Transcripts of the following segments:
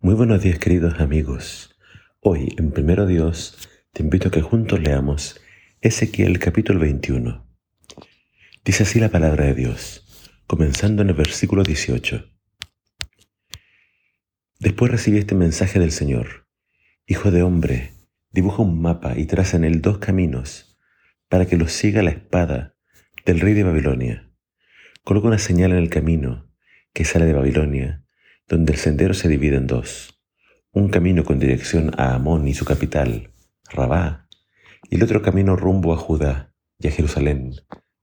Muy buenos días queridos amigos. Hoy en Primero Dios te invito a que juntos leamos Ezequiel capítulo 21. Dice así la palabra de Dios, comenzando en el versículo 18. Después recibí este mensaje del Señor. Hijo de hombre, dibuja un mapa y traza en él dos caminos para que los siga la espada del rey de Babilonia. Coloca una señal en el camino que sale de Babilonia donde el sendero se divide en dos, un camino con dirección a Amón y su capital, Rabá, y el otro camino rumbo a Judá y a Jerusalén,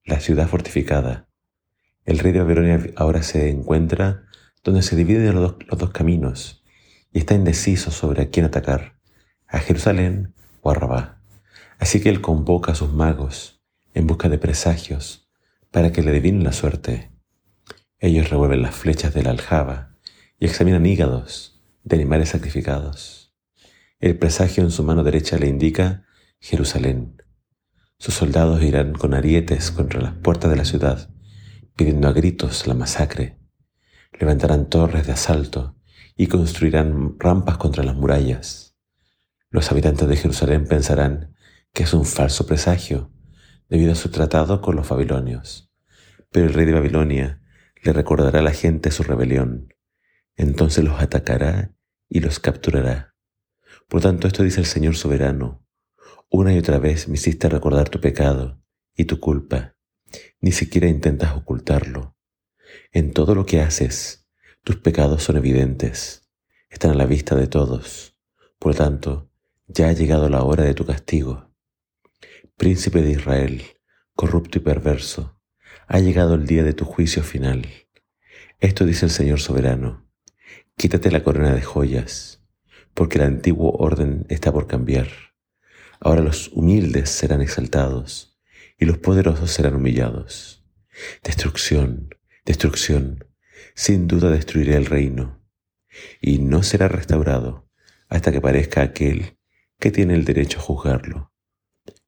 la ciudad fortificada. El rey de Babilonia ahora se encuentra donde se dividen los dos, caminos y está indeciso sobre a quién atacar, a Jerusalén o a Rabá. Así que él convoca a sus magos en busca de presagios para que le adivinen la suerte. Ellos revuelven las flechas de la aljaba y examinan hígados de animales sacrificados. El presagio en su mano derecha le indica Jerusalén. Sus soldados irán con arietes contra las puertas de la ciudad, pidiendo a gritos la masacre. Levantarán torres de asalto y construirán rampas contra las murallas. Los habitantes de Jerusalén pensarán que es un falso presagio debido a su tratado con los babilonios. Pero el rey de Babilonia le recordará a la gente su rebelión entonces los atacará y los capturará. Por tanto, esto dice el Señor soberano. Una y otra vez me hiciste recordar tu pecado y tu culpa. Ni siquiera intentas ocultarlo. En todo lo que haces, tus pecados son evidentes, están a la vista de todos. Por lo tanto, ya ha llegado la hora de tu castigo. Príncipe de Israel, corrupto y perverso, ha llegado el día de tu juicio final. Esto dice el Señor soberano. Quítate la corona de joyas, porque el antiguo orden está por cambiar. Ahora los humildes serán exaltados y los poderosos serán humillados. Destrucción, destrucción, sin duda destruiré el reino, y no será restaurado hasta que parezca aquel que tiene el derecho a juzgarlo.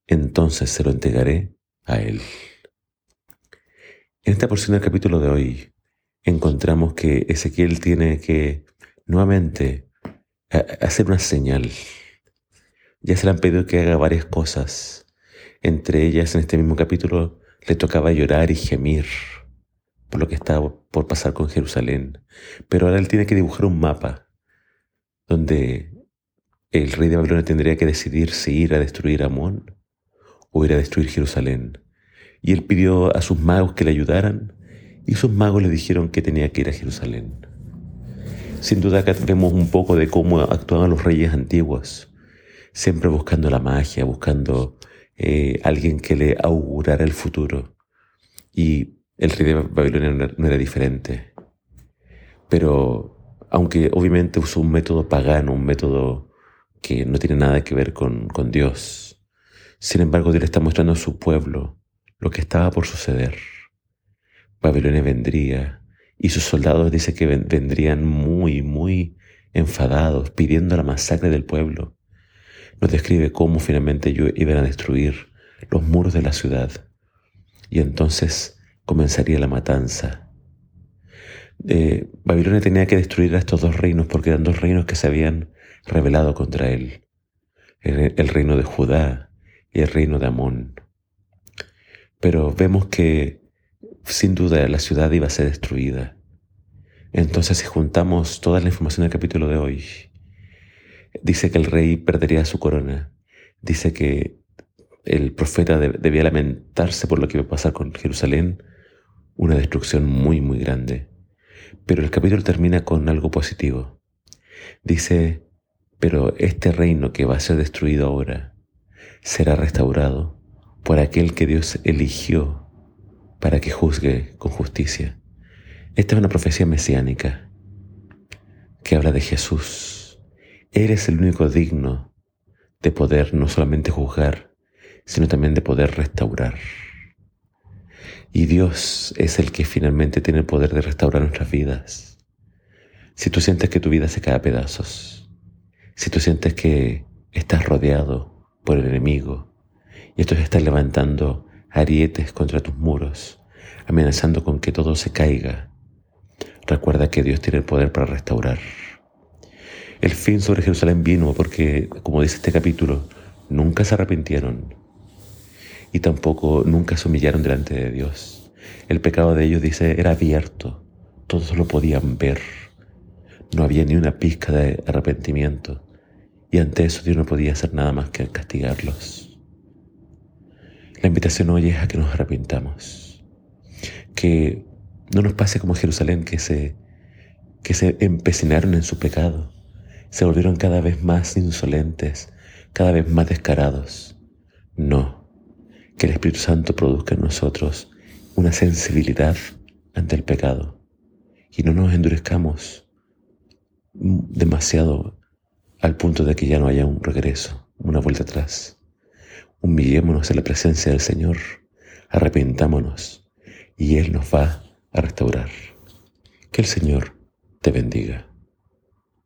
Entonces se lo entregaré a él. En esta porción del capítulo de hoy encontramos que Ezequiel tiene que nuevamente hacer una señal. Ya se le han pedido que haga varias cosas. Entre ellas, en este mismo capítulo, le tocaba llorar y gemir por lo que estaba por pasar con Jerusalén. Pero ahora él tiene que dibujar un mapa donde el rey de Babilonia tendría que decidir si ir a destruir Amón o ir a destruir Jerusalén. Y él pidió a sus magos que le ayudaran y sus magos le dijeron que tenía que ir a Jerusalén. Sin duda acá vemos un poco de cómo actuaban los reyes antiguos, siempre buscando la magia, buscando eh, alguien que le augurara el futuro. Y el rey de Babilonia no era diferente. Pero aunque obviamente usó un método pagano, un método que no tiene nada que ver con, con Dios, sin embargo Dios le está mostrando a su pueblo lo que estaba por suceder. Babilonia vendría y sus soldados dice que vendrían muy, muy enfadados pidiendo la masacre del pueblo. Nos describe cómo finalmente ellos iban a destruir los muros de la ciudad y entonces comenzaría la matanza. Eh, Babilonia tenía que destruir a estos dos reinos porque eran dos reinos que se habían rebelado contra él, el reino de Judá y el reino de Amón. Pero vemos que sin duda la ciudad iba a ser destruida. Entonces, si juntamos toda la información del capítulo de hoy, dice que el rey perdería su corona, dice que el profeta debía lamentarse por lo que iba a pasar con Jerusalén, una destrucción muy, muy grande. Pero el capítulo termina con algo positivo. Dice, pero este reino que va a ser destruido ahora será restaurado por aquel que Dios eligió para que juzgue con justicia. Esta es una profecía mesiánica que habla de Jesús. Él es el único digno de poder no solamente juzgar, sino también de poder restaurar. Y Dios es el que finalmente tiene el poder de restaurar nuestras vidas. Si tú sientes que tu vida se cae a pedazos, si tú sientes que estás rodeado por el enemigo y esto se está levantando arietes contra tus muros, amenazando con que todo se caiga. Recuerda que Dios tiene el poder para restaurar. El fin sobre Jerusalén vino porque, como dice este capítulo, nunca se arrepintieron y tampoco nunca se humillaron delante de Dios. El pecado de ellos, dice, era abierto, todos lo podían ver. No había ni una pizca de arrepentimiento y ante eso Dios no podía hacer nada más que castigarlos. La invitación hoy es a que nos arrepintamos, que no nos pase como Jerusalén, que se, que se empecinaron en su pecado, se volvieron cada vez más insolentes, cada vez más descarados. No, que el Espíritu Santo produzca en nosotros una sensibilidad ante el pecado y no nos endurezcamos demasiado al punto de que ya no haya un regreso, una vuelta atrás. Humillémonos en la presencia del Señor, arrepentámonos y Él nos va a restaurar. Que el Señor te bendiga.